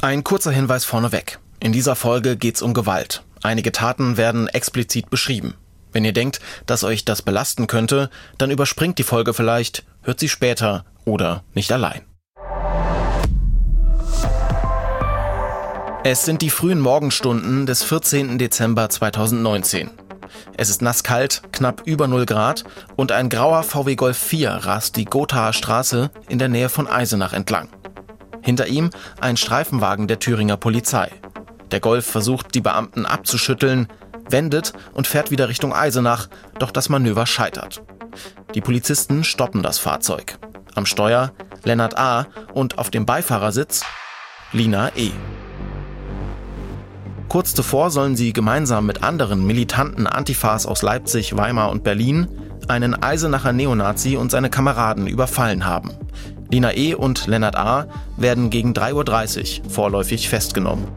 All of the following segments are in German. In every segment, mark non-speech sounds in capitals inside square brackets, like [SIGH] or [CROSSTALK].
Ein kurzer Hinweis vorneweg. In dieser Folge geht's um Gewalt. Einige Taten werden explizit beschrieben. Wenn ihr denkt, dass euch das belasten könnte, dann überspringt die Folge vielleicht, hört sie später oder nicht allein. Es sind die frühen Morgenstunden des 14. Dezember 2019. Es ist nasskalt, knapp über 0 Grad und ein grauer VW Golf 4 rast die Gothaer Straße in der Nähe von Eisenach entlang. Hinter ihm ein Streifenwagen der Thüringer Polizei. Der Golf versucht, die Beamten abzuschütteln, wendet und fährt wieder Richtung Eisenach, doch das Manöver scheitert. Die Polizisten stoppen das Fahrzeug. Am Steuer Lennart A. und auf dem Beifahrersitz Lina E. Kurz zuvor sollen sie gemeinsam mit anderen militanten Antifas aus Leipzig, Weimar und Berlin einen Eisenacher Neonazi und seine Kameraden überfallen haben. Lina E. und Lennart A. werden gegen 3.30 Uhr vorläufig festgenommen.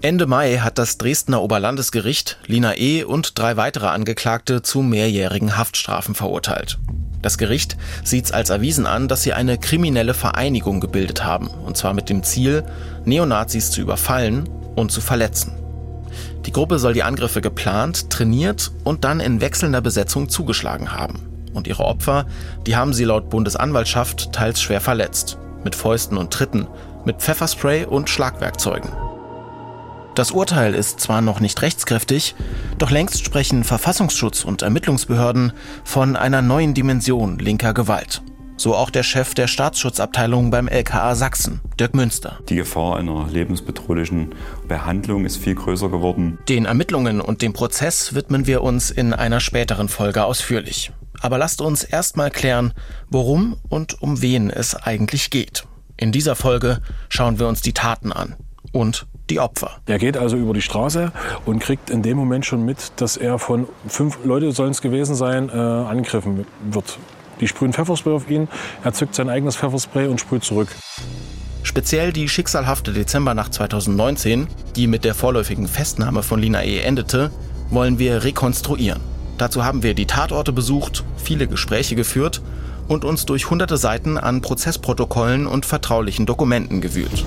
Ende Mai hat das Dresdner Oberlandesgericht Lina E. und drei weitere Angeklagte zu mehrjährigen Haftstrafen verurteilt. Das Gericht sieht es als erwiesen an, dass sie eine kriminelle Vereinigung gebildet haben, und zwar mit dem Ziel, Neonazis zu überfallen und zu verletzen. Die Gruppe soll die Angriffe geplant, trainiert und dann in wechselnder Besetzung zugeschlagen haben. Und ihre Opfer, die haben sie laut Bundesanwaltschaft teils schwer verletzt. Mit Fäusten und Tritten, mit Pfefferspray und Schlagwerkzeugen. Das Urteil ist zwar noch nicht rechtskräftig, doch längst sprechen Verfassungsschutz und Ermittlungsbehörden von einer neuen Dimension linker Gewalt. So auch der Chef der Staatsschutzabteilung beim LKA Sachsen, Dirk Münster. Die Gefahr einer lebensbedrohlichen Behandlung ist viel größer geworden. Den Ermittlungen und dem Prozess widmen wir uns in einer späteren Folge ausführlich. Aber lasst uns erstmal klären, worum und um wen es eigentlich geht. In dieser Folge schauen wir uns die Taten an und die Opfer. Er geht also über die Straße und kriegt in dem Moment schon mit, dass er von fünf Leute sollen es gewesen sein, äh, angegriffen wird. Die sprühen Pfefferspray auf ihn, er zückt sein eigenes Pfefferspray und sprüht zurück. Speziell die schicksalhafte Dezembernacht 2019, die mit der vorläufigen Festnahme von Lina E. endete, wollen wir rekonstruieren. Dazu haben wir die Tatorte besucht, viele Gespräche geführt und uns durch hunderte Seiten an Prozessprotokollen und vertraulichen Dokumenten gewühlt.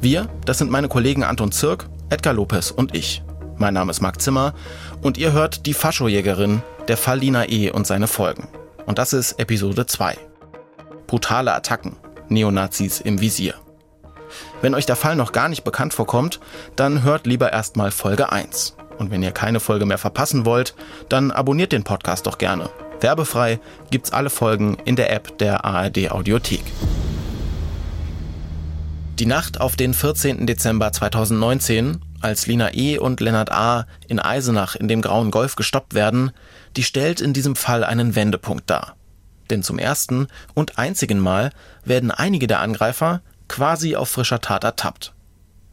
Wir, das sind meine Kollegen Anton Zirk, Edgar Lopez und ich. Mein Name ist Marc Zimmer und ihr hört die Faschojägerin, der Fall Lina E. und seine Folgen. Und das ist Episode 2. Brutale Attacken, Neonazis im Visier. Wenn euch der Fall noch gar nicht bekannt vorkommt, dann hört lieber erstmal Folge 1. Und wenn ihr keine Folge mehr verpassen wollt, dann abonniert den Podcast doch gerne. Werbefrei gibt's alle Folgen in der App der ARD Audiothek. Die Nacht auf den 14. Dezember 2019, als Lina E. und Lennart A. in Eisenach in dem grauen Golf gestoppt werden, die stellt in diesem Fall einen Wendepunkt dar. Denn zum ersten und einzigen Mal werden einige der Angreifer quasi auf frischer Tat ertappt.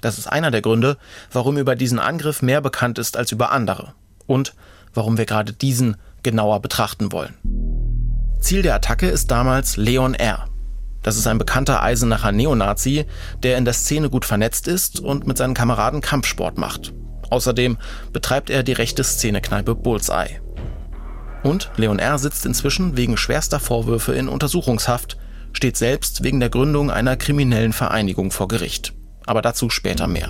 Das ist einer der Gründe, warum über diesen Angriff mehr bekannt ist als über andere. Und warum wir gerade diesen genauer betrachten wollen. Ziel der Attacke ist damals Leon R., das ist ein bekannter Eisenacher Neonazi, der in der Szene gut vernetzt ist und mit seinen Kameraden Kampfsport macht. Außerdem betreibt er die rechte Szenekneipe Bullseye. Und Leon R. sitzt inzwischen wegen schwerster Vorwürfe in Untersuchungshaft, steht selbst wegen der Gründung einer kriminellen Vereinigung vor Gericht. Aber dazu später mehr.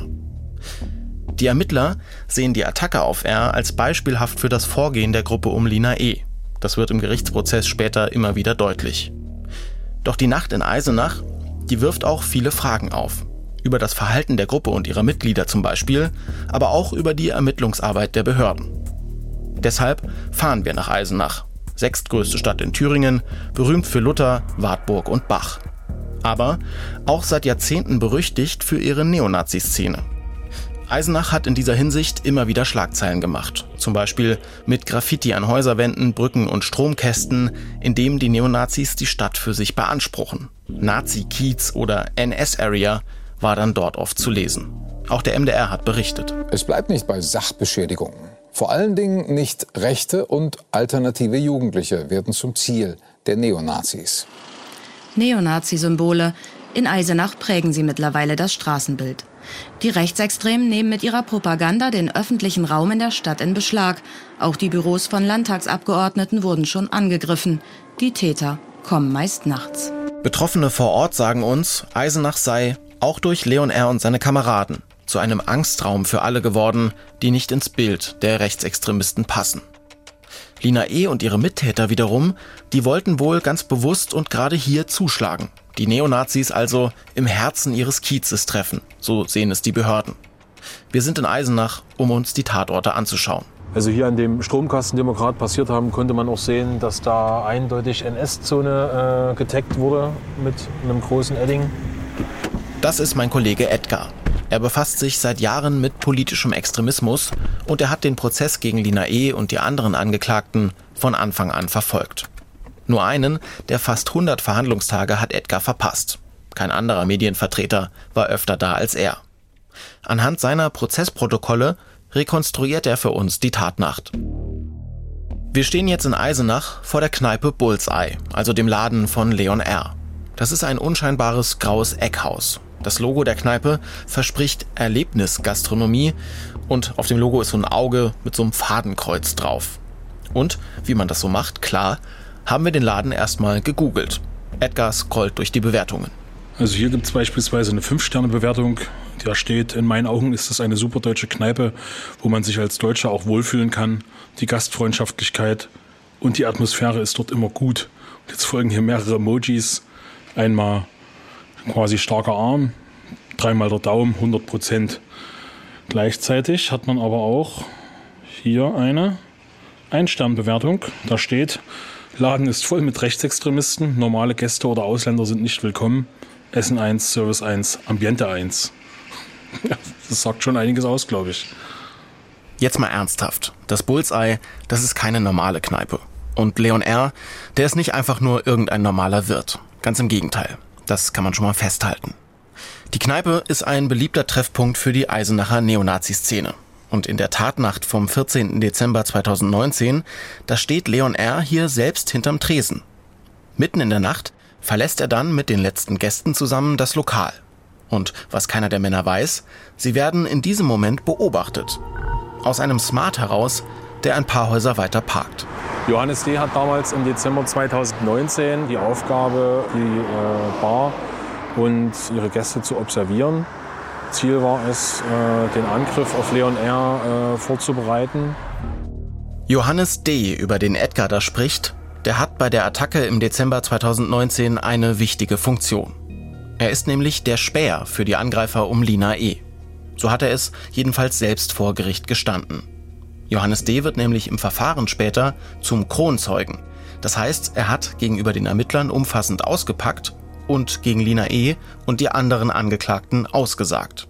Die Ermittler sehen die Attacke auf R als beispielhaft für das Vorgehen der Gruppe um Lina E. Das wird im Gerichtsprozess später immer wieder deutlich. Doch die Nacht in Eisenach, die wirft auch viele Fragen auf. Über das Verhalten der Gruppe und ihrer Mitglieder zum Beispiel, aber auch über die Ermittlungsarbeit der Behörden. Deshalb fahren wir nach Eisenach, sechstgrößte Stadt in Thüringen, berühmt für Luther, Wartburg und Bach. Aber auch seit Jahrzehnten berüchtigt für ihre Neonazi-Szene. Eisenach hat in dieser Hinsicht immer wieder Schlagzeilen gemacht. Zum Beispiel mit Graffiti an Häuserwänden, Brücken und Stromkästen, in dem die Neonazis die Stadt für sich beanspruchen. Nazi-Kiez oder NS-Area war dann dort oft zu lesen. Auch der MDR hat berichtet. Es bleibt nicht bei Sachbeschädigungen. Vor allen Dingen nicht rechte und alternative Jugendliche werden zum Ziel der Neonazis. Neonazi-Symbole. In Eisenach prägen sie mittlerweile das Straßenbild. Die Rechtsextremen nehmen mit ihrer Propaganda den öffentlichen Raum in der Stadt in Beschlag. Auch die Büros von Landtagsabgeordneten wurden schon angegriffen. Die Täter kommen meist nachts. Betroffene vor Ort sagen uns, Eisenach sei, auch durch Leon R. und seine Kameraden, zu einem Angstraum für alle geworden, die nicht ins Bild der Rechtsextremisten passen. Lina E. und ihre Mittäter wiederum, die wollten wohl ganz bewusst und gerade hier zuschlagen. Die Neonazis also im Herzen ihres Kiezes treffen, so sehen es die Behörden. Wir sind in Eisenach, um uns die Tatorte anzuschauen. Also hier an dem Stromkasten, den wir gerade passiert haben, konnte man auch sehen, dass da eindeutig NS-Zone äh, getaggt wurde mit einem großen Edding. Das ist mein Kollege Edgar. Er befasst sich seit Jahren mit politischem Extremismus und er hat den Prozess gegen Lina E. und die anderen Angeklagten von Anfang an verfolgt. Nur einen der fast 100 Verhandlungstage hat Edgar verpasst. Kein anderer Medienvertreter war öfter da als er. Anhand seiner Prozessprotokolle rekonstruiert er für uns die Tatnacht. Wir stehen jetzt in Eisenach vor der Kneipe Bullseye, also dem Laden von Leon R. Das ist ein unscheinbares graues Eckhaus. Das Logo der Kneipe verspricht Erlebnisgastronomie und auf dem Logo ist so ein Auge mit so einem Fadenkreuz drauf. Und, wie man das so macht, klar, haben wir den Laden erstmal gegoogelt. Edgar scrollt durch die Bewertungen. Also hier gibt es beispielsweise eine 5-Sterne-Bewertung. Da steht, in meinen Augen ist es eine super deutsche Kneipe, wo man sich als Deutscher auch wohlfühlen kann. Die Gastfreundschaftlichkeit und die Atmosphäre ist dort immer gut. Jetzt folgen hier mehrere Emojis. Einmal quasi starker Arm, dreimal der Daumen, 100 Prozent. Gleichzeitig hat man aber auch hier eine Ein-Stern-Bewertung. Da steht, Laden ist voll mit Rechtsextremisten, normale Gäste oder Ausländer sind nicht willkommen. Essen 1, Service 1, Ambiente 1. [LAUGHS] Das sagt schon einiges aus, glaube ich. Jetzt mal ernsthaft. Das Bullseye, das ist keine normale Kneipe. Und Leon R., der ist nicht einfach nur irgendein normaler Wirt. Ganz im Gegenteil. Das kann man schon mal festhalten. Die Kneipe ist ein beliebter Treffpunkt für die Eisenacher Neonazi-Szene. Und in der Tatnacht vom 14. Dezember 2019, da steht Leon R. hier selbst hinterm Tresen. Mitten in der Nacht verlässt er dann mit den letzten Gästen zusammen das Lokal. Und was keiner der Männer weiß, sie werden in diesem Moment beobachtet. Aus einem Smart heraus, der ein paar Häuser weiter parkt. Johannes D. hat damals im Dezember 2019 die Aufgabe, die äh, Bar und ihre Gäste zu observieren. Ziel war es, äh, den Angriff auf Leon R. Äh, vorzubereiten. Johannes D., über den Edgar da spricht, der hat bei der Attacke im Dezember 2019 eine wichtige Funktion. Er ist nämlich der Späher für die Angreifer um Lina E. So hat er es jedenfalls selbst vor Gericht gestanden. Johannes D. wird nämlich im Verfahren später zum Kronzeugen. Das heißt, er hat gegenüber den Ermittlern umfassend ausgepackt und gegen Lina E. und die anderen Angeklagten ausgesagt.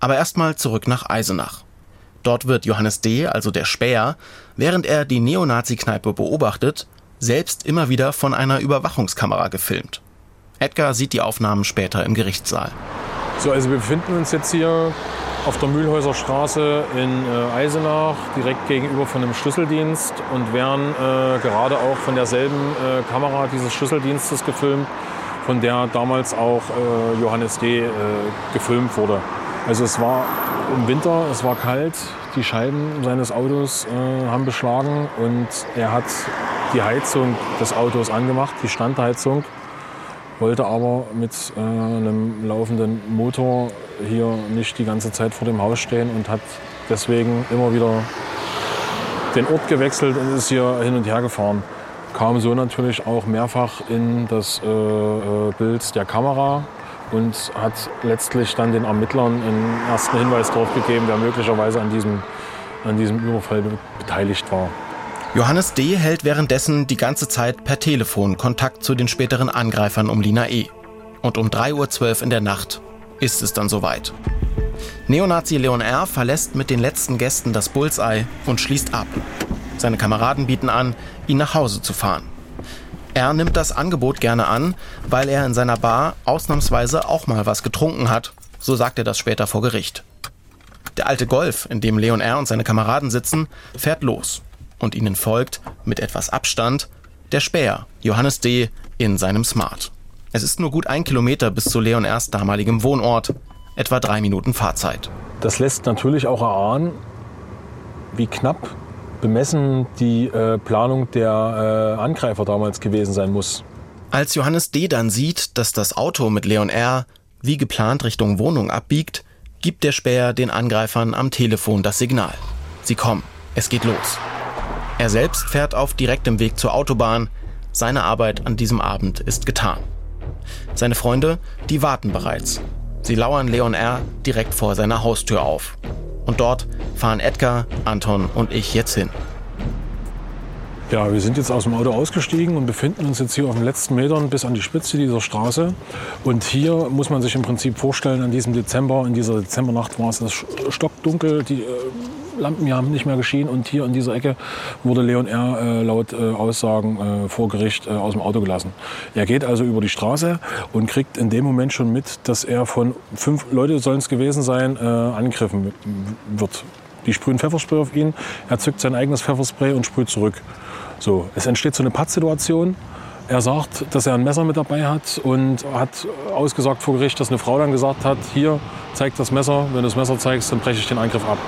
Aber erstmal zurück nach Eisenach. Dort wird Johannes D., also der Späher, während er die Neonazi-Kneipe beobachtet, selbst immer wieder von einer Überwachungskamera gefilmt. Edgar sieht die Aufnahmen später im Gerichtssaal. So, also wir befinden uns jetzt hier auf der Mühlhäuser Straße in äh, Eisenach, direkt gegenüber von einem Schlüsseldienst und werden äh, gerade auch von derselben äh, Kamera dieses Schlüsseldienstes gefilmt, von der damals auch äh, Johannes D. Äh, gefilmt wurde. Also es war im Winter, es war kalt, die Scheiben seines Autos äh, haben beschlagen und er hat die Heizung des Autos angemacht, die Standheizung wollte aber mit äh, einem laufenden Motor hier nicht die ganze Zeit vor dem Haus stehen und hat deswegen immer wieder den Ort gewechselt und ist hier hin und her gefahren. Kam so natürlich auch mehrfach in das äh, äh Bild der Kamera und hat letztlich dann den Ermittlern einen ersten Hinweis darauf gegeben, wer möglicherweise an diesem, an diesem Überfall beteiligt war. Johannes D. hält währenddessen die ganze Zeit per Telefon Kontakt zu den späteren Angreifern um Lina E. Und um 3.12 Uhr in der Nacht ist es dann soweit. Neonazi Leon R. verlässt mit den letzten Gästen das Bullseye und schließt ab. Seine Kameraden bieten an, ihn nach Hause zu fahren. Er nimmt das Angebot gerne an, weil er in seiner Bar ausnahmsweise auch mal was getrunken hat, so sagt er das später vor Gericht. Der alte Golf, in dem Leon R. und seine Kameraden sitzen, fährt los und ihnen folgt, mit etwas Abstand, der Späher, Johannes D., in seinem Smart. Es ist nur gut ein Kilometer bis zu Leon erst damaligem Wohnort, etwa drei Minuten Fahrzeit. Das lässt natürlich auch erahnen, wie knapp bemessen die äh, Planung der äh, Angreifer damals gewesen sein muss. Als Johannes D. dann sieht, dass das Auto mit Leon R. wie geplant Richtung Wohnung abbiegt, gibt der Späher den Angreifern am Telefon das Signal. Sie kommen, es geht los. Er selbst fährt auf direktem Weg zur Autobahn. Seine Arbeit an diesem Abend ist getan. Seine Freunde, die warten bereits. Sie lauern Leon R. direkt vor seiner Haustür auf. Und dort fahren Edgar, Anton und ich jetzt hin. Ja, wir sind jetzt aus dem Auto ausgestiegen und befinden uns jetzt hier auf den letzten Metern bis an die Spitze dieser Straße. Und hier muss man sich im Prinzip vorstellen, an diesem Dezember, in dieser Dezembernacht war es stockdunkel, die Lampen haben nicht mehr geschienen und hier in dieser Ecke wurde Leon R. Äh, laut äh, Aussagen äh, vor Gericht äh, aus dem Auto gelassen. Er geht also über die Straße und kriegt in dem Moment schon mit, dass er von fünf Leute sollen es gewesen sein, äh, angegriffen wird. Die sprühen Pfefferspray auf ihn, er zückt sein eigenes Pfefferspray und sprüht zurück. So, es entsteht so eine Pattsituation. Er sagt, dass er ein Messer mit dabei hat und hat ausgesagt vor Gericht, dass eine Frau dann gesagt hat, hier, zeig das Messer, wenn du das Messer zeigst, dann breche ich den Angriff ab.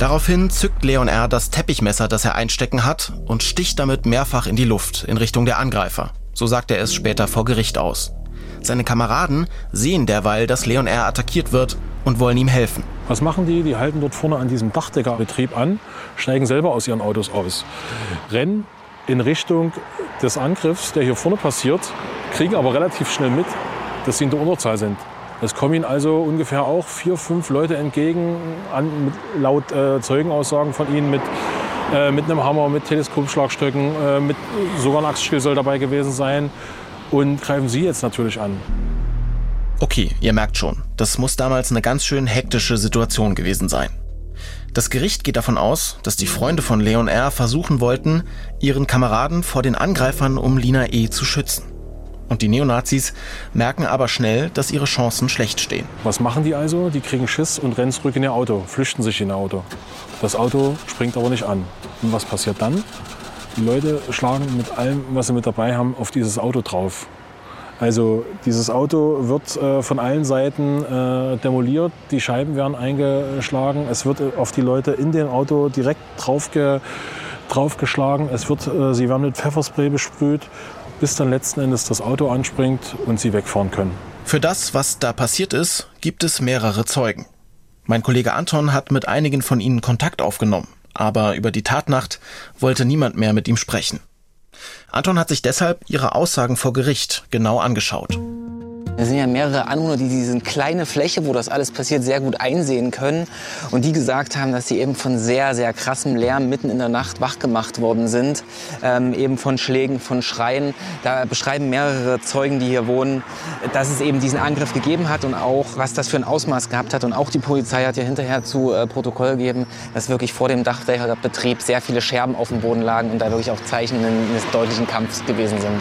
Daraufhin zückt Leon R. das Teppichmesser, das er einstecken hat, und sticht damit mehrfach in die Luft in Richtung der Angreifer. So sagt er es später vor Gericht aus. Seine Kameraden sehen derweil, dass Leon R. attackiert wird und wollen ihm helfen. Was machen die? Die halten dort vorne an diesem Dachdeckerbetrieb an, steigen selber aus ihren Autos aus, rennen in Richtung des Angriffs, der hier vorne passiert, kriegen aber relativ schnell mit, dass sie in der Unterzahl sind. Es kommen ihnen also ungefähr auch vier, fünf Leute entgegen, an, laut äh, Zeugenaussagen von ihnen, mit, äh, mit einem Hammer, mit Teleskopschlagstöcken, äh, mit, sogar ein Axtstiel soll dabei gewesen sein und greifen sie jetzt natürlich an. Okay, ihr merkt schon, das muss damals eine ganz schön hektische Situation gewesen sein. Das Gericht geht davon aus, dass die Freunde von Leon R. versuchen wollten, ihren Kameraden vor den Angreifern um Lina E. zu schützen. Und die Neonazis merken aber schnell, dass ihre Chancen schlecht stehen. Was machen die also? Die kriegen Schiss und rennen zurück in ihr Auto, flüchten sich in ihr Auto. Das Auto springt aber nicht an. Und was passiert dann? Die Leute schlagen mit allem, was sie mit dabei haben, auf dieses Auto drauf. Also dieses Auto wird äh, von allen Seiten äh, demoliert, die Scheiben werden eingeschlagen, es wird auf die Leute in dem Auto direkt draufge draufgeschlagen, es wird, äh, sie werden mit Pfefferspray besprüht bis dann letzten Endes das Auto anspringt und sie wegfahren können. Für das, was da passiert ist, gibt es mehrere Zeugen. Mein Kollege Anton hat mit einigen von ihnen Kontakt aufgenommen, aber über die Tatnacht wollte niemand mehr mit ihm sprechen. Anton hat sich deshalb ihre Aussagen vor Gericht genau angeschaut. Es sind ja mehrere Anwohner, die diese kleine Fläche, wo das alles passiert, sehr gut einsehen können. Und die gesagt haben, dass sie eben von sehr, sehr krassem Lärm mitten in der Nacht wachgemacht worden sind. Ähm, eben von Schlägen, von Schreien. Da beschreiben mehrere Zeugen, die hier wohnen, dass es eben diesen Angriff gegeben hat und auch, was das für ein Ausmaß gehabt hat. Und auch die Polizei hat ja hinterher zu äh, Protokoll gegeben, dass wirklich vor dem Dachdecherbetrieb sehr viele Scherben auf dem Boden lagen und da wirklich auch Zeichen eines deutlichen Kampfs gewesen sind.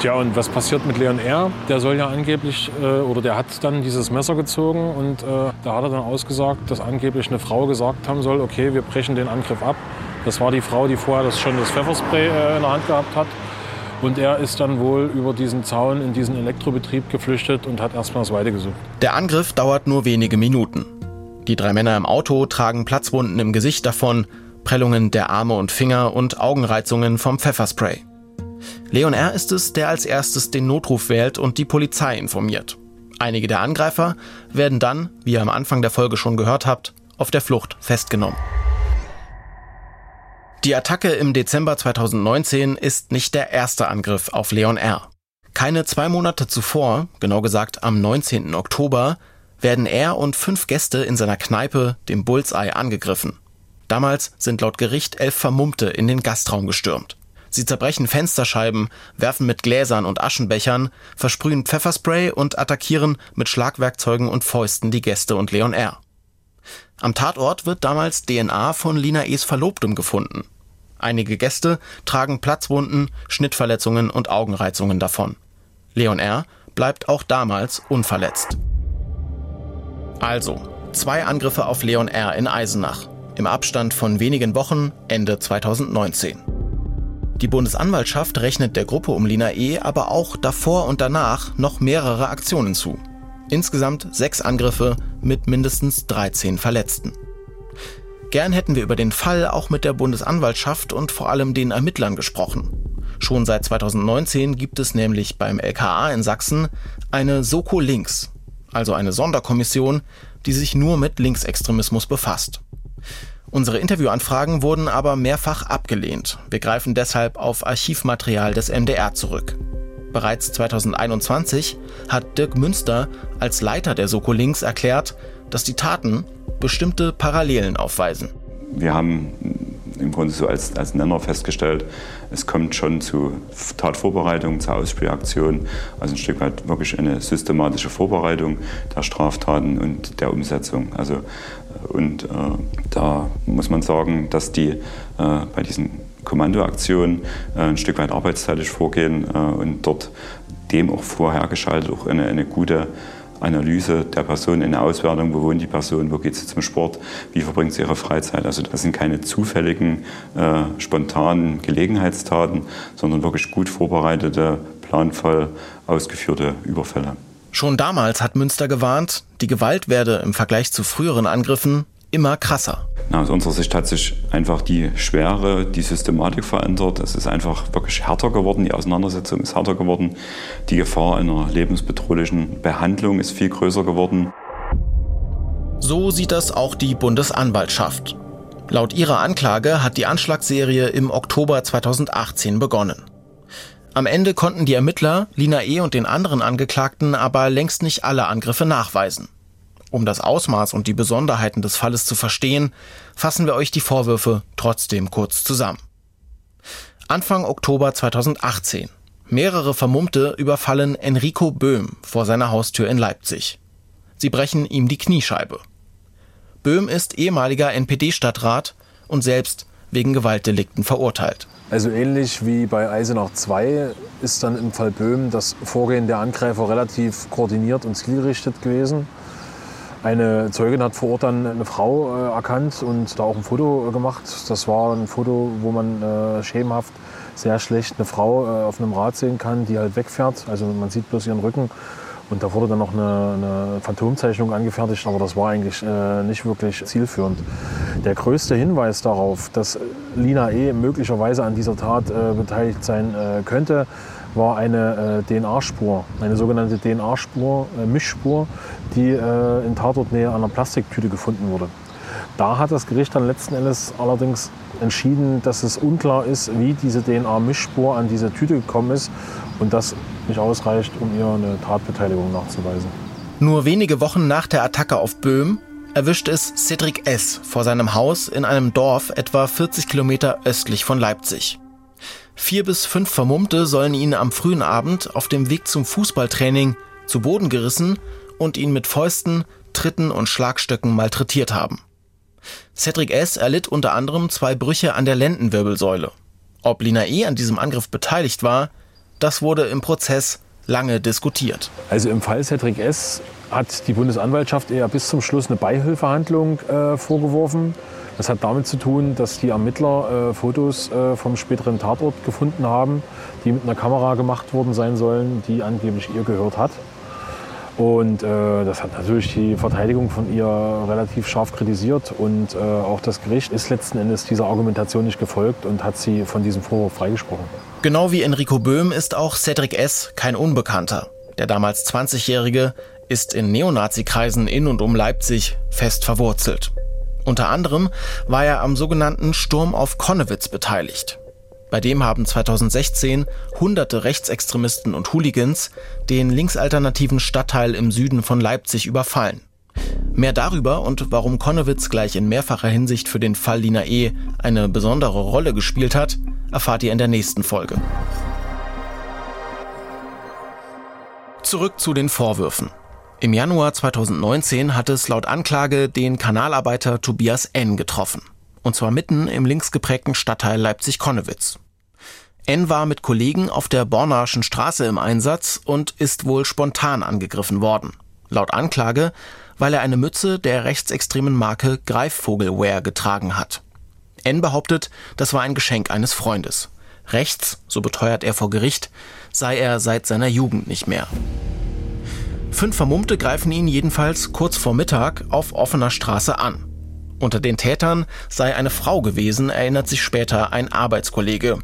Tja, und was passiert mit Leon R.? Der soll ja angeblich, äh, oder der hat dann dieses Messer gezogen und äh, da hat er dann ausgesagt, dass angeblich eine Frau gesagt haben soll, okay, wir brechen den Angriff ab. Das war die Frau, die vorher das schon das Pfefferspray äh, in der Hand gehabt hat. Und er ist dann wohl über diesen Zaun in diesen Elektrobetrieb geflüchtet und hat erstmal das Weite gesucht. Der Angriff dauert nur wenige Minuten. Die drei Männer im Auto tragen Platzwunden im Gesicht davon, Prellungen der Arme und Finger und Augenreizungen vom Pfefferspray. Leon R. ist es, der als erstes den Notruf wählt und die Polizei informiert. Einige der Angreifer werden dann, wie ihr am Anfang der Folge schon gehört habt, auf der Flucht festgenommen. Die Attacke im Dezember 2019 ist nicht der erste Angriff auf Leon R. Keine zwei Monate zuvor, genau gesagt am 19. Oktober, werden er und fünf Gäste in seiner Kneipe, dem Bullseye, angegriffen. Damals sind laut Gericht elf Vermummte in den Gastraum gestürmt. Sie zerbrechen Fensterscheiben, werfen mit Gläsern und Aschenbechern, versprühen Pfefferspray und attackieren mit Schlagwerkzeugen und Fäusten die Gäste und Leon R. Am Tatort wird damals DNA von Lina Es Verlobtem gefunden. Einige Gäste tragen Platzwunden, Schnittverletzungen und Augenreizungen davon. Leon R. bleibt auch damals unverletzt. Also, zwei Angriffe auf Leon R. in Eisenach. Im Abstand von wenigen Wochen Ende 2019. Die Bundesanwaltschaft rechnet der Gruppe um Lina E. aber auch davor und danach noch mehrere Aktionen zu. Insgesamt sechs Angriffe mit mindestens 13 Verletzten. Gern hätten wir über den Fall auch mit der Bundesanwaltschaft und vor allem den Ermittlern gesprochen. Schon seit 2019 gibt es nämlich beim LKA in Sachsen eine Soko Links, also eine Sonderkommission, die sich nur mit Linksextremismus befasst. Unsere Interviewanfragen wurden aber mehrfach abgelehnt. Wir greifen deshalb auf Archivmaterial des MDR zurück. Bereits 2021 hat Dirk Münster als Leiter der Soko Links erklärt, dass die Taten bestimmte Parallelen aufweisen. Wir haben im Grunde so als, als Nenner festgestellt, es kommt schon zu Tatvorbereitung, zur Ausspielaktion, also ein Stück weit wirklich eine systematische Vorbereitung der Straftaten und der Umsetzung. Also, und äh, da muss man sagen, dass die äh, bei diesen Kommandoaktionen äh, ein Stück weit arbeitsteilig vorgehen äh, und dort dem auch vorhergeschaltet auch eine, eine gute Analyse der Person, eine Auswertung, wo wohnt die Person, wo geht sie zum Sport, wie verbringt sie ihre Freizeit. Also das sind keine zufälligen, äh, spontanen Gelegenheitstaten, sondern wirklich gut vorbereitete, planvoll ausgeführte Überfälle. Schon damals hat Münster gewarnt, die Gewalt werde im Vergleich zu früheren Angriffen immer krasser. Na, aus unserer Sicht hat sich einfach die Schwere, die Systematik verändert. Es ist einfach wirklich härter geworden. Die Auseinandersetzung ist härter geworden. Die Gefahr einer lebensbedrohlichen Behandlung ist viel größer geworden. So sieht das auch die Bundesanwaltschaft. Laut ihrer Anklage hat die Anschlagsserie im Oktober 2018 begonnen. Am Ende konnten die Ermittler Lina E. und den anderen Angeklagten aber längst nicht alle Angriffe nachweisen. Um das Ausmaß und die Besonderheiten des Falles zu verstehen, fassen wir euch die Vorwürfe trotzdem kurz zusammen. Anfang Oktober 2018. Mehrere Vermummte überfallen Enrico Böhm vor seiner Haustür in Leipzig. Sie brechen ihm die Kniescheibe. Böhm ist ehemaliger NPD-Stadtrat und selbst wegen Gewaltdelikten verurteilt. Also ähnlich wie bei Eisenach 2 ist dann im Fall Böhm das Vorgehen der Angreifer relativ koordiniert und zielgerichtet gewesen. Eine Zeugin hat vor Ort dann eine Frau äh, erkannt und da auch ein Foto äh, gemacht. Das war ein Foto, wo man äh, schemenhaft sehr schlecht eine Frau äh, auf einem Rad sehen kann, die halt wegfährt. Also man sieht bloß ihren Rücken. Und da wurde dann noch eine, eine Phantomzeichnung angefertigt, aber das war eigentlich äh, nicht wirklich zielführend. Der größte Hinweis darauf, dass Lina E. möglicherweise an dieser Tat äh, beteiligt sein könnte, war eine äh, DNA-Spur, eine sogenannte DNA-Spur, äh, Mischspur, die äh, in Tatortnähe einer Plastiktüte gefunden wurde. Da hat das Gericht dann letzten Endes allerdings entschieden, dass es unklar ist, wie diese DNA-Mischspur an diese Tüte gekommen ist und das nicht ausreicht, um ihr eine Tatbeteiligung nachzuweisen. Nur wenige Wochen nach der Attacke auf Böhm erwischt es Cedric S. vor seinem Haus in einem Dorf etwa 40 Kilometer östlich von Leipzig. Vier bis fünf Vermummte sollen ihn am frühen Abend auf dem Weg zum Fußballtraining zu Boden gerissen und ihn mit Fäusten, Tritten und Schlagstöcken malträtiert haben. Cedric S. erlitt unter anderem zwei Brüche an der Lendenwirbelsäule. Ob Lina E. an diesem Angriff beteiligt war, das wurde im Prozess lange diskutiert. Also im Fall Cedric S. hat die Bundesanwaltschaft eher bis zum Schluss eine Beihilfehandlung äh, vorgeworfen. Das hat damit zu tun, dass die Ermittler äh, Fotos äh, vom späteren Tatort gefunden haben, die mit einer Kamera gemacht worden sein sollen, die angeblich ihr gehört hat. Und äh, das hat natürlich die Verteidigung von ihr relativ scharf kritisiert. Und äh, auch das Gericht ist letzten Endes dieser Argumentation nicht gefolgt und hat sie von diesem Vorwurf freigesprochen. Genau wie Enrico Böhm ist auch Cedric S. kein Unbekannter. Der damals 20-Jährige ist in Neonazi-Kreisen in und um Leipzig fest verwurzelt. Unter anderem war er am sogenannten Sturm auf Konnewitz beteiligt. Bei dem haben 2016 hunderte Rechtsextremisten und Hooligans den linksalternativen Stadtteil im Süden von Leipzig überfallen. Mehr darüber und warum Konnewitz gleich in mehrfacher Hinsicht für den Fall Lina E. eine besondere Rolle gespielt hat, erfahrt ihr in der nächsten Folge. Zurück zu den Vorwürfen. Im Januar 2019 hat es laut Anklage den Kanalarbeiter Tobias N. getroffen. Und zwar mitten im linksgeprägten Stadtteil Leipzig-Konnewitz. N war mit Kollegen auf der Bornarschen Straße im Einsatz und ist wohl spontan angegriffen worden. Laut Anklage, weil er eine Mütze der rechtsextremen Marke Greifvogelwear getragen hat. N behauptet, das war ein Geschenk eines Freundes. Rechts, so beteuert er vor Gericht, sei er seit seiner Jugend nicht mehr. Fünf Vermummte greifen ihn jedenfalls kurz vor Mittag auf offener Straße an. Unter den Tätern sei eine Frau gewesen, erinnert sich später ein Arbeitskollege.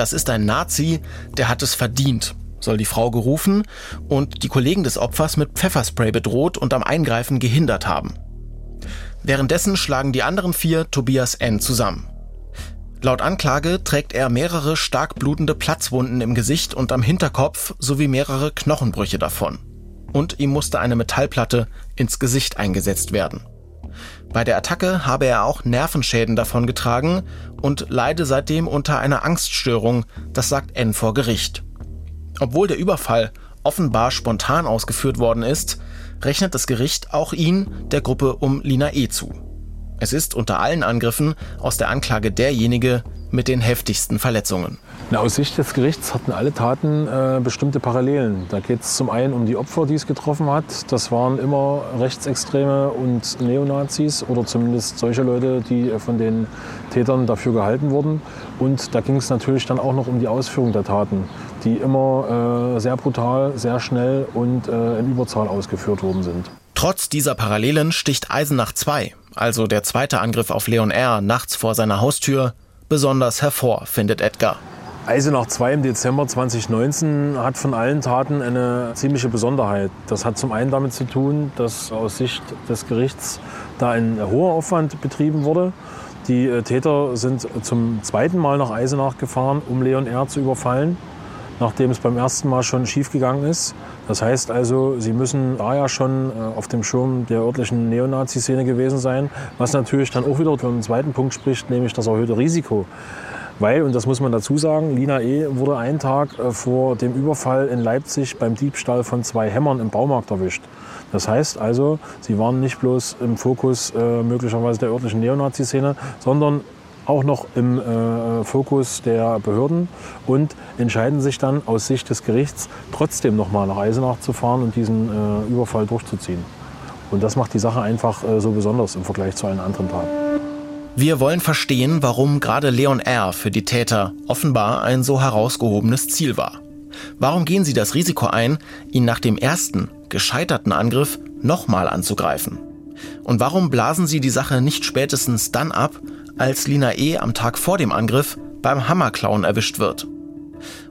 Das ist ein Nazi, der hat es verdient, soll die Frau gerufen und die Kollegen des Opfers mit Pfefferspray bedroht und am Eingreifen gehindert haben. Währenddessen schlagen die anderen vier Tobias N. zusammen. Laut Anklage trägt er mehrere stark blutende Platzwunden im Gesicht und am Hinterkopf sowie mehrere Knochenbrüche davon. Und ihm musste eine Metallplatte ins Gesicht eingesetzt werden. Bei der Attacke habe er auch Nervenschäden davongetragen und leide seitdem unter einer Angststörung, das sagt N vor Gericht. Obwohl der Überfall offenbar spontan ausgeführt worden ist, rechnet das Gericht auch ihn der Gruppe um Lina E. zu. Es ist unter allen Angriffen aus der Anklage derjenige mit den heftigsten Verletzungen. Na, aus Sicht des Gerichts hatten alle Taten äh, bestimmte Parallelen. Da geht es zum einen um die Opfer, die es getroffen hat. Das waren immer Rechtsextreme und Neonazis oder zumindest solche Leute, die von den Tätern dafür gehalten wurden. Und da ging es natürlich dann auch noch um die Ausführung der Taten, die immer äh, sehr brutal, sehr schnell und äh, in Überzahl ausgeführt worden sind. Trotz dieser Parallelen sticht Eisenach 2, also der zweite Angriff auf Leon R. nachts vor seiner Haustür, besonders hervor, findet Edgar. Eisenach 2 im Dezember 2019 hat von allen Taten eine ziemliche Besonderheit. Das hat zum einen damit zu tun, dass aus Sicht des Gerichts da ein hoher Aufwand betrieben wurde. Die äh, Täter sind zum zweiten Mal nach Eisenach gefahren, um Leon R. zu überfallen, nachdem es beim ersten Mal schon schiefgegangen ist. Das heißt also, sie müssen da ja schon äh, auf dem Schirm der örtlichen Neonazi-Szene gewesen sein, was natürlich dann auch wieder für einen zweiten Punkt spricht, nämlich das erhöhte Risiko. Weil, und das muss man dazu sagen, Lina E. wurde einen Tag äh, vor dem Überfall in Leipzig beim Diebstahl von zwei Hämmern im Baumarkt erwischt. Das heißt also, sie waren nicht bloß im Fokus äh, möglicherweise der örtlichen Neonazi-Szene, sondern auch noch im äh, Fokus der Behörden und entscheiden sich dann aus Sicht des Gerichts trotzdem noch mal nach Eisenach zu fahren und diesen äh, Überfall durchzuziehen. Und das macht die Sache einfach äh, so besonders im Vergleich zu allen anderen Taten. Wir wollen verstehen, warum gerade Leon R. für die Täter offenbar ein so herausgehobenes Ziel war. Warum gehen sie das Risiko ein, ihn nach dem ersten, gescheiterten Angriff nochmal anzugreifen? Und warum blasen sie die Sache nicht spätestens dann ab, als Lina E. am Tag vor dem Angriff beim Hammerklauen erwischt wird?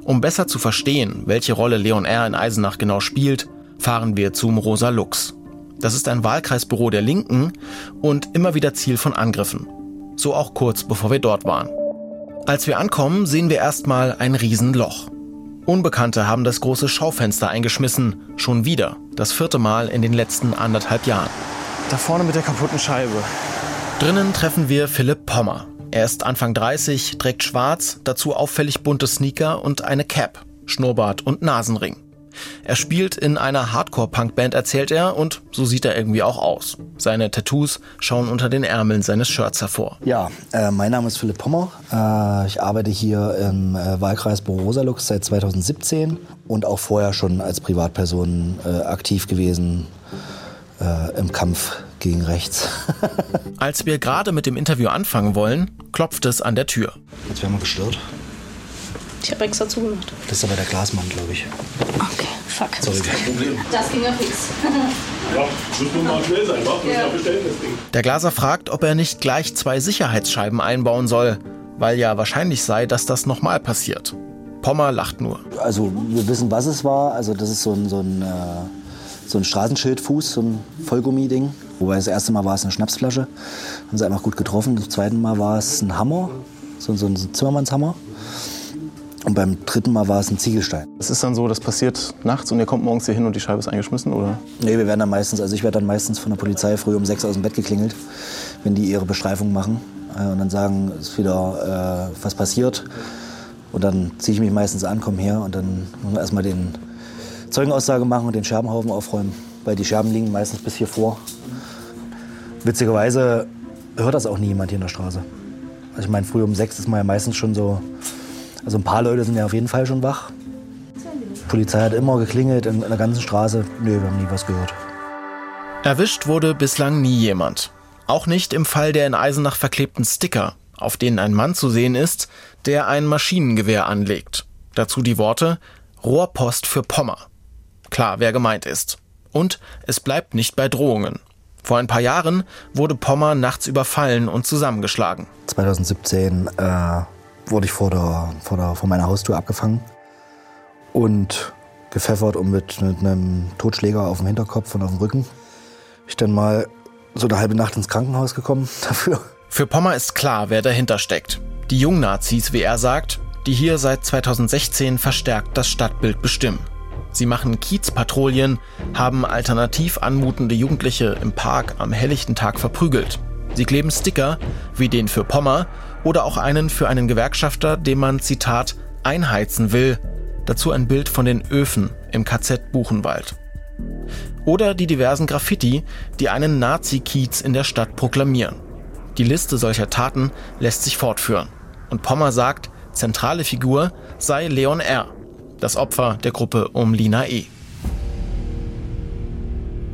Um besser zu verstehen, welche Rolle Leon R. in Eisenach genau spielt, fahren wir zum Rosa Lux. Das ist ein Wahlkreisbüro der Linken und immer wieder Ziel von Angriffen so auch kurz bevor wir dort waren. Als wir ankommen, sehen wir erstmal ein Riesenloch. Unbekannte haben das große Schaufenster eingeschmissen, schon wieder, das vierte Mal in den letzten anderthalb Jahren. Da vorne mit der kaputten Scheibe. Drinnen treffen wir Philipp Pommer. Er ist Anfang 30, trägt schwarz, dazu auffällig bunte Sneaker und eine Cap, Schnurrbart und Nasenring. Er spielt in einer Hardcore-Punk-Band, erzählt er, und so sieht er irgendwie auch aus. Seine Tattoos schauen unter den Ärmeln seines Shirts hervor. Ja, äh, mein Name ist Philipp Pommer. Äh, ich arbeite hier im äh, Wahlkreis Rosalux seit 2017 und auch vorher schon als Privatperson äh, aktiv gewesen äh, im Kampf gegen rechts. [LAUGHS] als wir gerade mit dem Interview anfangen wollen, klopft es an der Tür. Jetzt werden wir gestört. Ich habe extra zugemacht. Das ist aber der Glasmann, glaube ich. Okay, fuck. Sorry. Kein Problem. Das ging ja fix. [LAUGHS] Ja, muss nur mal schnell sein, was? Ja. bestellen das Ding. Der Glaser fragt, ob er nicht gleich zwei Sicherheitsscheiben einbauen soll, weil ja wahrscheinlich sei, dass das nochmal passiert. Pommer lacht nur. Also wir wissen, was es war. Also das ist so ein, so ein, äh, so ein Straßenschildfuß, so ein Vollgummi-Ding. Wobei das erste Mal war es eine Schnapsflasche. Haben sie einfach gut getroffen. Das zweite Mal war es ein Hammer, so, so ein Zimmermannshammer. Und beim dritten Mal war es ein Ziegelstein. Es ist dann so, das passiert nachts und ihr kommt morgens hier hin und die Scheibe ist eingeschmissen, oder? Nee, wir werden dann meistens, also ich werde dann meistens von der Polizei früh um sechs aus dem Bett geklingelt, wenn die ihre Bestreifung machen. Äh, und dann sagen, es ist wieder äh, was passiert. Und dann ziehe ich mich meistens an, komme her und dann muss man erstmal den Zeugenaussage machen und den Scherbenhaufen aufräumen. Weil die Scherben liegen meistens bis hier vor. Witzigerweise hört das auch nie jemand hier in der Straße. Also ich meine, früh um sechs ist man ja meistens schon so also ein paar Leute sind ja auf jeden Fall schon wach. Die Polizei hat immer geklingelt in der ganzen Straße. Nö, wir haben nie was gehört. Erwischt wurde bislang nie jemand. Auch nicht im Fall der in Eisenach verklebten Sticker, auf denen ein Mann zu sehen ist, der ein Maschinengewehr anlegt. Dazu die Worte Rohrpost für Pommer. Klar, wer gemeint ist. Und es bleibt nicht bei Drohungen. Vor ein paar Jahren wurde Pommer nachts überfallen und zusammengeschlagen. 2017 äh, wurde ich vor, der, vor, der, vor meiner Haustür abgefangen und gepfeffert und mit, mit einem Totschläger auf dem Hinterkopf und auf dem Rücken. Ich dann mal so eine halbe Nacht ins Krankenhaus gekommen [LAUGHS] dafür. Für Pommer ist klar, wer dahinter steckt. Die Jungnazis, wie er sagt, die hier seit 2016 verstärkt das Stadtbild bestimmen. Sie machen Kiezpatrouillen, haben alternativ anmutende Jugendliche im Park am helllichten Tag verprügelt. Sie kleben Sticker, wie den für Pommer, oder auch einen für einen Gewerkschafter, den man, Zitat, einheizen will. Dazu ein Bild von den Öfen im KZ Buchenwald. Oder die diversen Graffiti, die einen Nazi-Kiez in der Stadt proklamieren. Die Liste solcher Taten lässt sich fortführen. Und Pommer sagt, zentrale Figur sei Leon R., das Opfer der Gruppe um Lina E.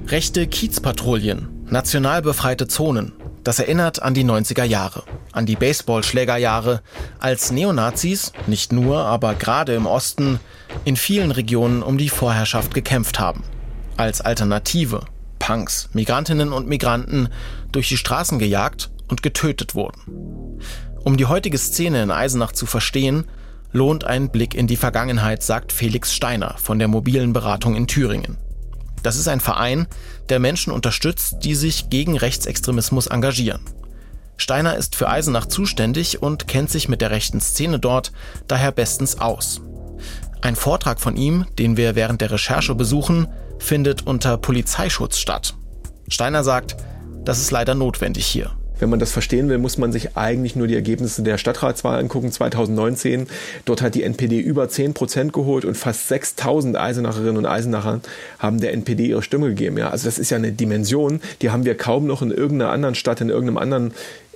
Rechte Kiezpatrouillen, national befreite Zonen, das erinnert an die 90er Jahre, an die Baseballschlägerjahre, als Neonazis, nicht nur, aber gerade im Osten, in vielen Regionen um die Vorherrschaft gekämpft haben. Als Alternative, Punks, Migrantinnen und Migranten durch die Straßen gejagt und getötet wurden. Um die heutige Szene in Eisenach zu verstehen, lohnt ein Blick in die Vergangenheit, sagt Felix Steiner von der mobilen Beratung in Thüringen. Das ist ein Verein, der Menschen unterstützt, die sich gegen Rechtsextremismus engagieren. Steiner ist für Eisenach zuständig und kennt sich mit der rechten Szene dort daher bestens aus. Ein Vortrag von ihm, den wir während der Recherche besuchen, findet unter Polizeischutz statt. Steiner sagt, das ist leider notwendig hier. Wenn man das verstehen will, muss man sich eigentlich nur die Ergebnisse der Stadtratswahl angucken 2019. Dort hat die NPD über 10 Prozent geholt und fast 6000 Eisenacherinnen und Eisenacher haben der NPD ihre Stimme gegeben. Ja, also das ist ja eine Dimension, die haben wir kaum noch in irgendeiner anderen Stadt, in irgendeinem anderen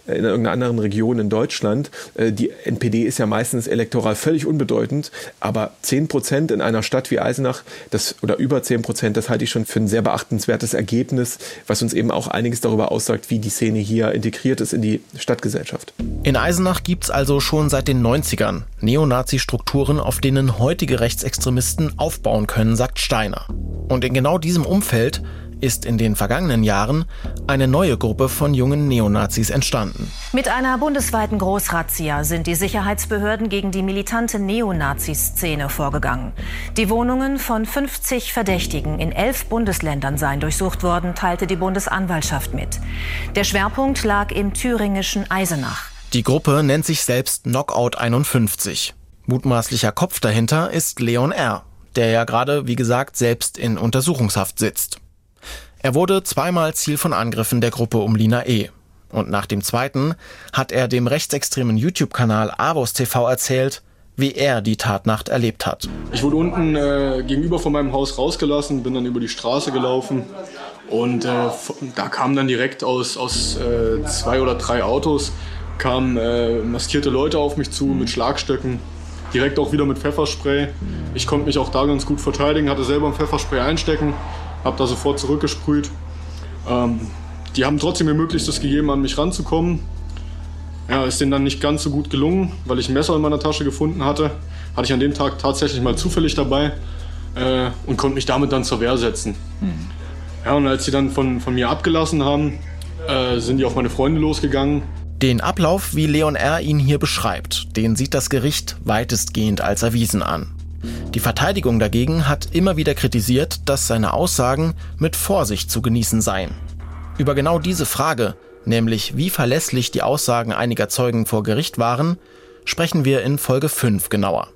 in irgendeiner anderen Region in Deutschland. Äh, die NPD ist ja meistens elektoral völlig unbedeutend, aber 10 Prozent in einer Stadt wie Eisenach, das, oder über 10 Prozent, das halte ich schon für ein sehr beachtenswertes Ergebnis, was uns eben auch einiges darüber aussagt, wie die Szene hier integriert ist in die Stadtgesellschaft. In Eisenach gibt es also schon seit den 90ern Neonazi-Strukturen, auf denen heutige Rechtsextremisten aufbauen können, sagt Steiner. Und in genau diesem Umfeld ist in den vergangenen Jahren eine neue Gruppe von jungen Neonazis entstanden. Mit einer bundesweiten Großrazzia sind die Sicherheitsbehörden gegen die militante Neonazi-Szene vorgegangen. Die Wohnungen von 50 Verdächtigen in elf Bundesländern seien durchsucht worden, teilte die Bundesanwaltschaft mit. Der Schwerpunkt lag im thüringischen Eisenach. Die Gruppe nennt sich selbst Knockout 51. Mutmaßlicher Kopf dahinter ist Leon R., der ja gerade, wie gesagt, selbst in Untersuchungshaft sitzt. Er wurde zweimal Ziel von Angriffen der Gruppe um Lina E. Und nach dem zweiten hat er dem rechtsextremen YouTube-Kanal Avos TV erzählt, wie er die Tatnacht erlebt hat. Ich wurde unten äh, gegenüber von meinem Haus rausgelassen, bin dann über die Straße gelaufen und äh, da kamen dann direkt aus, aus äh, zwei oder drei Autos kamen äh, maskierte Leute auf mich zu mit Schlagstöcken, direkt auch wieder mit Pfefferspray. Ich konnte mich auch da ganz gut verteidigen, hatte selber ein Pfefferspray einstecken habe da sofort zurückgesprüht. Ähm, die haben trotzdem mir Möglichstes gegeben, an mich ranzukommen. Ja, ist denen dann nicht ganz so gut gelungen, weil ich ein Messer in meiner Tasche gefunden hatte. Hatte ich an dem Tag tatsächlich mal zufällig dabei äh, und konnte mich damit dann zur Wehr setzen. Mhm. Ja, und als sie dann von, von mir abgelassen haben, äh, sind die auf meine Freunde losgegangen. Den Ablauf, wie Leon R. ihn hier beschreibt, den sieht das Gericht weitestgehend als erwiesen an. Die Verteidigung dagegen hat immer wieder kritisiert, dass seine Aussagen mit Vorsicht zu genießen seien. Über genau diese Frage, nämlich wie verlässlich die Aussagen einiger Zeugen vor Gericht waren, sprechen wir in Folge 5 genauer.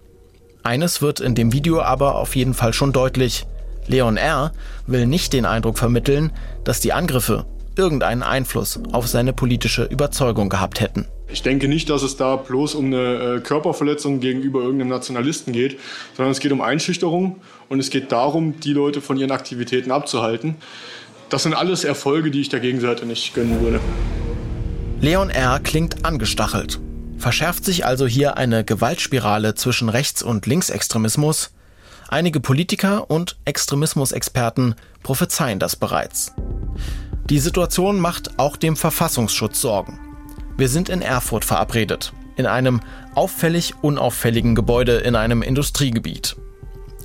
Eines wird in dem Video aber auf jeden Fall schon deutlich. Leon R. will nicht den Eindruck vermitteln, dass die Angriffe irgendeinen Einfluss auf seine politische Überzeugung gehabt hätten. Ich denke nicht, dass es da bloß um eine äh, Körperverletzung gegenüber irgendeinem Nationalisten geht, sondern es geht um Einschüchterung und es geht darum, die Leute von ihren Aktivitäten abzuhalten. Das sind alles Erfolge, die ich der Gegenseite nicht gönnen würde. Leon R. klingt angestachelt. Verschärft sich also hier eine Gewaltspirale zwischen Rechts- und Linksextremismus? Einige Politiker und Extremismusexperten prophezeien das bereits. Die Situation macht auch dem Verfassungsschutz Sorgen. Wir sind in Erfurt verabredet, in einem auffällig unauffälligen Gebäude in einem Industriegebiet.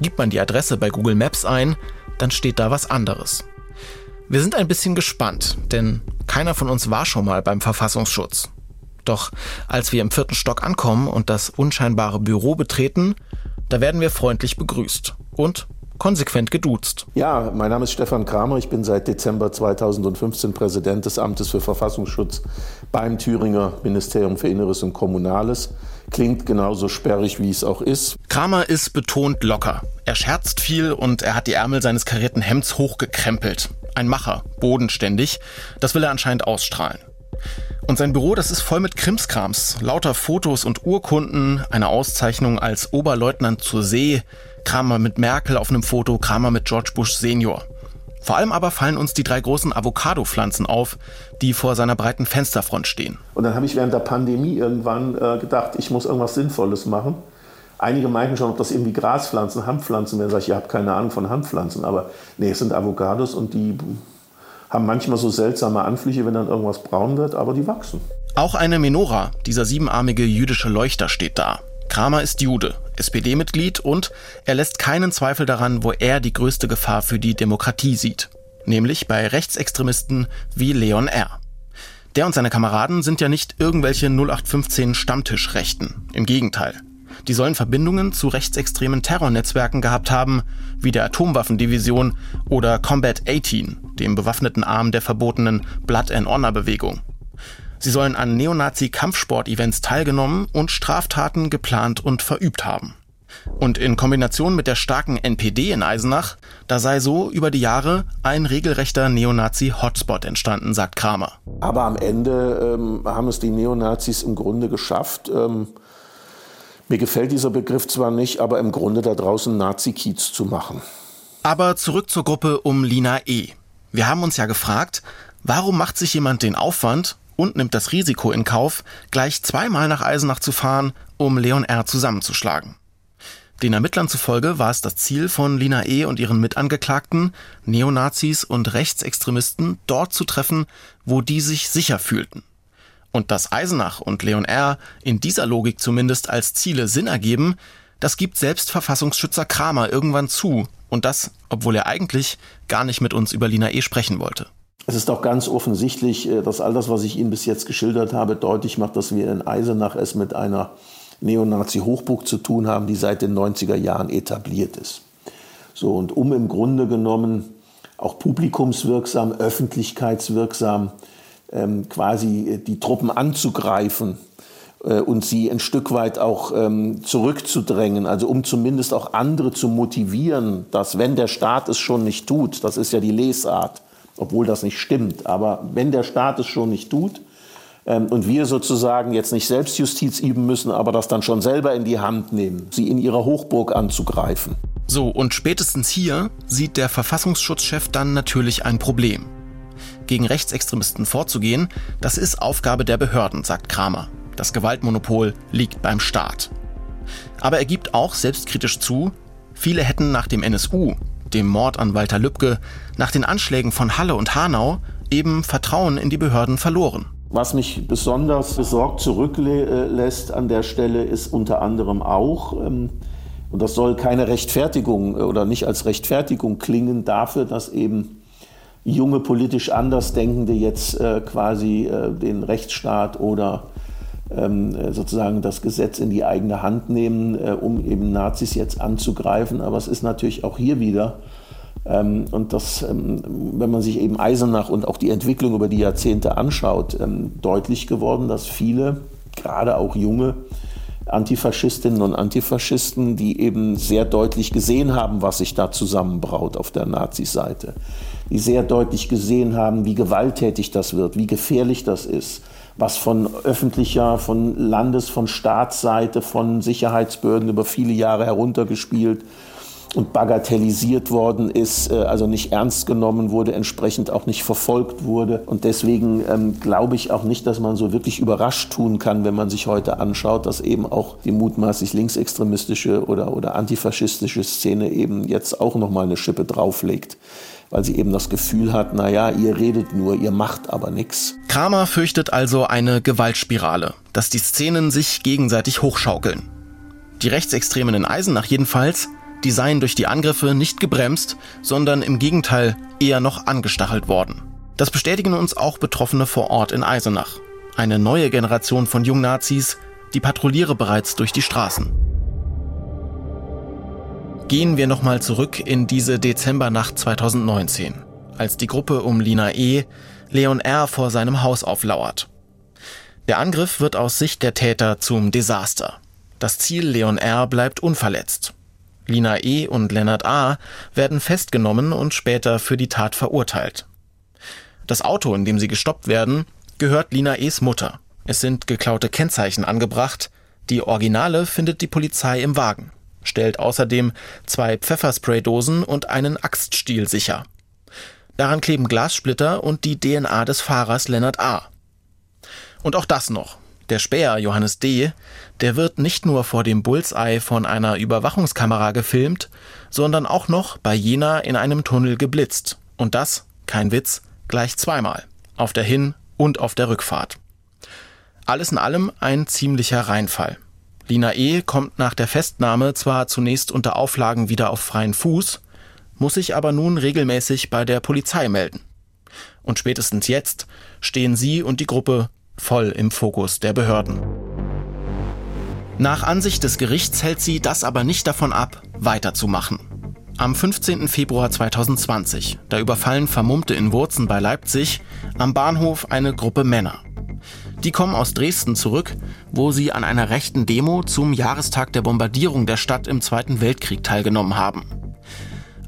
Gibt man die Adresse bei Google Maps ein, dann steht da was anderes. Wir sind ein bisschen gespannt, denn keiner von uns war schon mal beim Verfassungsschutz. Doch als wir im vierten Stock ankommen und das unscheinbare Büro betreten, da werden wir freundlich begrüßt und konsequent geduzt. Ja, mein Name ist Stefan Kramer. Ich bin seit Dezember 2015 Präsident des Amtes für Verfassungsschutz beim Thüringer Ministerium für Inneres und Kommunales. Klingt genauso sperrig, wie es auch ist. Kramer ist betont locker. Er scherzt viel und er hat die Ärmel seines karierten Hemds hochgekrempelt. Ein Macher, bodenständig. Das will er anscheinend ausstrahlen. Und sein Büro, das ist voll mit Krimskrams. Lauter Fotos und Urkunden, eine Auszeichnung als Oberleutnant zur See, Kramer mit Merkel auf einem Foto, Kramer mit George Bush Senior. Vor allem aber fallen uns die drei großen Avocado-Pflanzen auf, die vor seiner breiten Fensterfront stehen. Und dann habe ich während der Pandemie irgendwann äh, gedacht, ich muss irgendwas Sinnvolles machen. Einige meinten schon, ob das irgendwie Graspflanzen, Hanfpflanzen wären. Sag ich, ihr habt keine Ahnung von Hanfpflanzen. Aber nee, es sind Avocados und die haben manchmal so seltsame Anflüche, wenn dann irgendwas braun wird, aber die wachsen. Auch eine Menora, dieser siebenarmige jüdische Leuchter, steht da. Kramer ist Jude, SPD-Mitglied und er lässt keinen Zweifel daran, wo er die größte Gefahr für die Demokratie sieht. Nämlich bei Rechtsextremisten wie Leon R. Der und seine Kameraden sind ja nicht irgendwelche 0815 Stammtischrechten. Im Gegenteil. Die sollen Verbindungen zu rechtsextremen Terrornetzwerken gehabt haben, wie der Atomwaffendivision oder Combat 18, dem bewaffneten Arm der verbotenen Blood and Honor Bewegung. Sie sollen an Neonazi-Kampfsport-Events teilgenommen und Straftaten geplant und verübt haben. Und in Kombination mit der starken NPD in Eisenach, da sei so über die Jahre ein regelrechter Neonazi-Hotspot entstanden, sagt Kramer. Aber am Ende ähm, haben es die Neonazis im Grunde geschafft. Ähm, mir gefällt dieser Begriff zwar nicht, aber im Grunde da draußen Nazi-Kiez zu machen. Aber zurück zur Gruppe um Lina E. Wir haben uns ja gefragt, warum macht sich jemand den Aufwand, und nimmt das Risiko in Kauf, gleich zweimal nach Eisenach zu fahren, um Leon R. zusammenzuschlagen. Den Ermittlern zufolge war es das Ziel von Lina E. und ihren Mitangeklagten, Neonazis und Rechtsextremisten dort zu treffen, wo die sich sicher fühlten. Und dass Eisenach und Leon R. in dieser Logik zumindest als Ziele Sinn ergeben, das gibt selbst Verfassungsschützer Kramer irgendwann zu. Und das, obwohl er eigentlich gar nicht mit uns über Lina E. sprechen wollte. Es ist auch ganz offensichtlich, äh, dass all das, was ich Ihnen bis jetzt geschildert habe, deutlich macht, dass wir in Eisenach es mit einer Neonazi-Hochburg zu tun haben, die seit den 90er Jahren etabliert ist. So, und um im Grunde genommen auch publikumswirksam, öffentlichkeitswirksam ähm, quasi äh, die Truppen anzugreifen äh, und sie ein Stück weit auch ähm, zurückzudrängen, also um zumindest auch andere zu motivieren, dass wenn der Staat es schon nicht tut, das ist ja die Lesart, obwohl das nicht stimmt. Aber wenn der Staat es schon nicht tut ähm, und wir sozusagen jetzt nicht Selbstjustiz üben müssen, aber das dann schon selber in die Hand nehmen, sie in ihrer Hochburg anzugreifen. So, und spätestens hier sieht der Verfassungsschutzchef dann natürlich ein Problem. Gegen Rechtsextremisten vorzugehen, das ist Aufgabe der Behörden, sagt Kramer. Das Gewaltmonopol liegt beim Staat. Aber er gibt auch selbstkritisch zu, viele hätten nach dem NSU dem Mord an Walter Lübcke, nach den Anschlägen von Halle und Hanau eben Vertrauen in die Behörden verloren. Was mich besonders besorgt zurücklässt an der Stelle ist unter anderem auch, ähm, und das soll keine Rechtfertigung oder nicht als Rechtfertigung klingen dafür, dass eben junge politisch Andersdenkende jetzt äh, quasi äh, den Rechtsstaat oder sozusagen das Gesetz in die eigene Hand nehmen, äh, um eben Nazis jetzt anzugreifen. Aber es ist natürlich auch hier wieder, ähm, und das, ähm, wenn man sich eben Eisenach und auch die Entwicklung über die Jahrzehnte anschaut, deutlich geworden, dass viele, gerade auch junge, Antifaschistinnen und Antifaschisten, die eben sehr deutlich gesehen haben, was sich da zusammenbraut auf der Nazi-Seite, die sehr deutlich gesehen haben, wie gewalttätig das wird, wie gefährlich das ist, was von öffentlicher, von Landes-, von Staatsseite, von Sicherheitsbehörden über viele Jahre heruntergespielt und bagatellisiert worden ist, äh, also nicht ernst genommen wurde, entsprechend auch nicht verfolgt wurde. Und deswegen ähm, glaube ich auch nicht, dass man so wirklich überrascht tun kann, wenn man sich heute anschaut, dass eben auch die mutmaßlich linksextremistische oder, oder antifaschistische Szene eben jetzt auch nochmal eine Schippe drauflegt weil sie eben das Gefühl hat, naja, ihr redet nur, ihr macht aber nichts. Kramer fürchtet also eine Gewaltspirale, dass die Szenen sich gegenseitig hochschaukeln. Die Rechtsextremen in Eisenach jedenfalls, die seien durch die Angriffe nicht gebremst, sondern im Gegenteil eher noch angestachelt worden. Das bestätigen uns auch Betroffene vor Ort in Eisenach. eine neue Generation von Jungnazis, die patrouilliere bereits durch die Straßen. Gehen wir nochmal zurück in diese Dezembernacht 2019, als die Gruppe um Lina E. Leon R. vor seinem Haus auflauert. Der Angriff wird aus Sicht der Täter zum Desaster. Das Ziel Leon R. bleibt unverletzt. Lina E. und Lennart A. werden festgenommen und später für die Tat verurteilt. Das Auto, in dem sie gestoppt werden, gehört Lina E.s Mutter. Es sind geklaute Kennzeichen angebracht. Die Originale findet die Polizei im Wagen, stellt außerdem zwei Pfefferspraydosen und einen Axtstiel sicher. Daran kleben Glassplitter und die DNA des Fahrers Lennart A. Und auch das noch. Der Späher Johannes D., der wird nicht nur vor dem Bullseye von einer Überwachungskamera gefilmt, sondern auch noch bei Jena in einem Tunnel geblitzt. Und das, kein Witz, gleich zweimal. Auf der Hin- und auf der Rückfahrt. Alles in allem ein ziemlicher Reinfall. Lina E. kommt nach der Festnahme zwar zunächst unter Auflagen wieder auf freien Fuß, muss sich aber nun regelmäßig bei der Polizei melden. Und spätestens jetzt stehen sie und die Gruppe voll im Fokus der Behörden. Nach Ansicht des Gerichts hält sie das aber nicht davon ab, weiterzumachen. Am 15. Februar 2020, da überfallen Vermummte in Wurzen bei Leipzig am Bahnhof eine Gruppe Männer. Die kommen aus Dresden zurück, wo sie an einer rechten Demo zum Jahrestag der Bombardierung der Stadt im Zweiten Weltkrieg teilgenommen haben.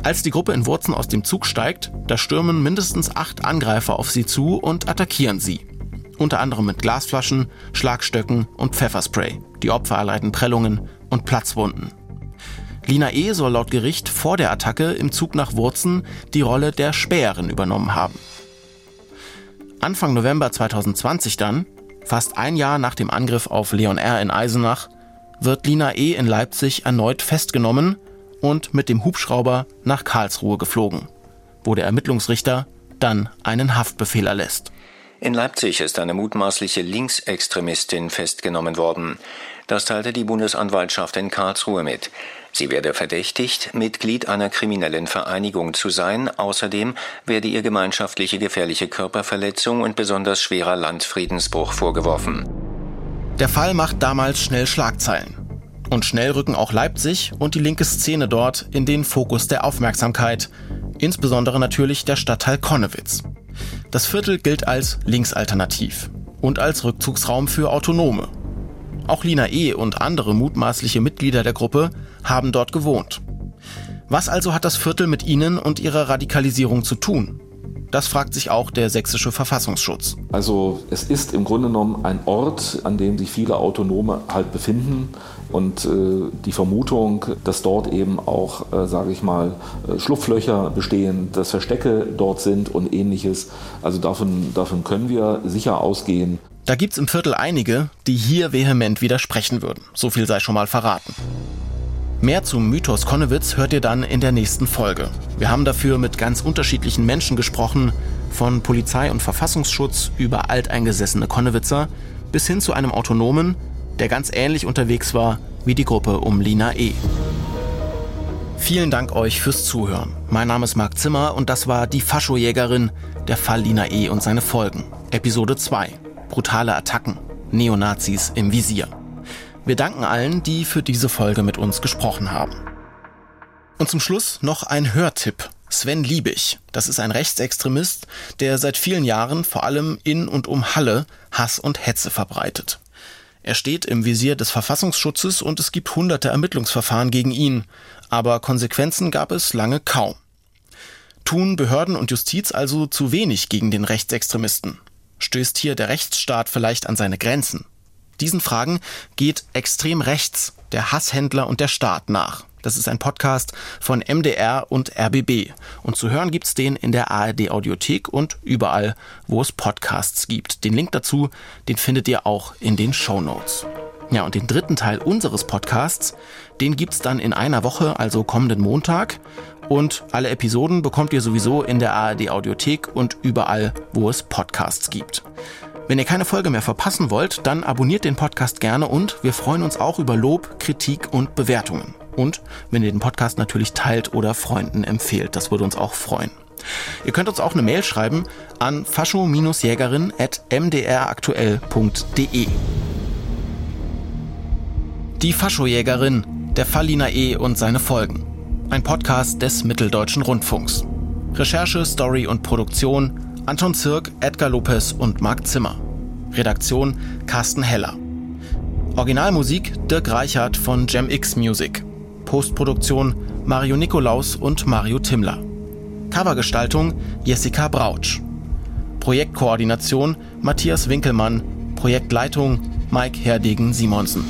Als die Gruppe in Wurzen aus dem Zug steigt, da stürmen mindestens acht Angreifer auf sie zu und attackieren sie. Unter anderem mit Glasflaschen, Schlagstöcken und Pfefferspray. Die Opfer erleiden Prellungen und Platzwunden. Lina E. soll laut Gericht vor der Attacke im Zug nach Wurzen die Rolle der Späherin übernommen haben. Anfang November 2020 dann, Fast ein Jahr nach dem Angriff auf Leon R. in Eisenach wird Lina E. in Leipzig erneut festgenommen und mit dem Hubschrauber nach Karlsruhe geflogen, wo der Ermittlungsrichter dann einen Haftbefehl erlässt. In Leipzig ist eine mutmaßliche Linksextremistin festgenommen worden. Das teilte die Bundesanwaltschaft in Karlsruhe mit. Sie werde verdächtigt, Mitglied einer kriminellen Vereinigung zu sein. Außerdem werde ihr gemeinschaftliche gefährliche Körperverletzung und besonders schwerer Landfriedensbruch vorgeworfen. Der Fall macht damals schnell Schlagzeilen. Und schnell rücken auch Leipzig und die linke Szene dort in den Fokus der Aufmerksamkeit. Insbesondere natürlich der Stadtteil Konnewitz. Das Viertel gilt als linksalternativ und als Rückzugsraum für Autonome. Auch Lina E. und andere mutmaßliche Mitglieder der Gruppe haben dort gewohnt. Was also hat das Viertel mit ihnen und ihrer Radikalisierung zu tun? Das fragt sich auch der sächsische Verfassungsschutz. Also es ist im Grunde genommen ein Ort, an dem sich viele Autonome halt befinden. Und äh, die Vermutung, dass dort eben auch, äh, sage ich mal, äh, Schlupflöcher bestehen, dass Verstecke dort sind und ähnliches, also davon, davon können wir sicher ausgehen. Da gibt's im Viertel einige, die hier vehement widersprechen würden. So viel sei schon mal verraten. Mehr zum Mythos Konnewitz hört ihr dann in der nächsten Folge. Wir haben dafür mit ganz unterschiedlichen Menschen gesprochen, von Polizei und Verfassungsschutz über alteingesessene Konnewitzer bis hin zu einem Autonomen, der ganz ähnlich unterwegs war wie die Gruppe um Lina E. Vielen Dank euch fürs Zuhören. Mein Name ist Marc Zimmer und das war die Faschojägerin, der Fall Lina E. und seine Folgen. Episode 2. Brutale Attacken. Neonazis im Visier. Wir danken allen, die für diese Folge mit uns gesprochen haben. Und zum Schluss noch ein Hörtipp. Sven Liebig, das ist ein Rechtsextremist, der seit vielen Jahren vor allem in und um Halle Hass und Hetze verbreitet. Er steht im Visier des Verfassungsschutzes und es gibt hunderte Ermittlungsverfahren gegen ihn, aber Konsequenzen gab es lange kaum. Tun Behörden und Justiz also zu wenig gegen den Rechtsextremisten? Stößt hier der Rechtsstaat vielleicht an seine Grenzen? Diesen Fragen geht extrem rechts, der Hasshändler und der Staat nach. Das ist ein Podcast von MDR und RBB. Und zu hören gibt's den in der ARD Audiothek und überall, wo es Podcasts gibt. Den Link dazu, den findet ihr auch in den Show Notes. Ja, und den dritten Teil unseres Podcasts, den gibt's dann in einer Woche, also kommenden Montag. Und alle Episoden bekommt ihr sowieso in der ARD Audiothek und überall, wo es Podcasts gibt. Wenn ihr keine Folge mehr verpassen wollt, dann abonniert den Podcast gerne und wir freuen uns auch über Lob, Kritik und Bewertungen. Und wenn ihr den Podcast natürlich teilt oder Freunden empfehlt, das würde uns auch freuen. Ihr könnt uns auch eine Mail schreiben an fascho-jägerin.mdraktuell.de. Die Faschojägerin, der Fall Lina E. und seine Folgen. Ein Podcast des Mitteldeutschen Rundfunks. Recherche, Story und Produktion Anton Zirk, Edgar Lopez und Marc Zimmer. Redaktion Carsten Heller. Originalmusik Dirk Reichert von GemX Music. Postproduktion Mario Nikolaus und Mario Timmler. Covergestaltung Jessica Brautsch. Projektkoordination Matthias Winkelmann. Projektleitung Mike Herdegen Simonsen.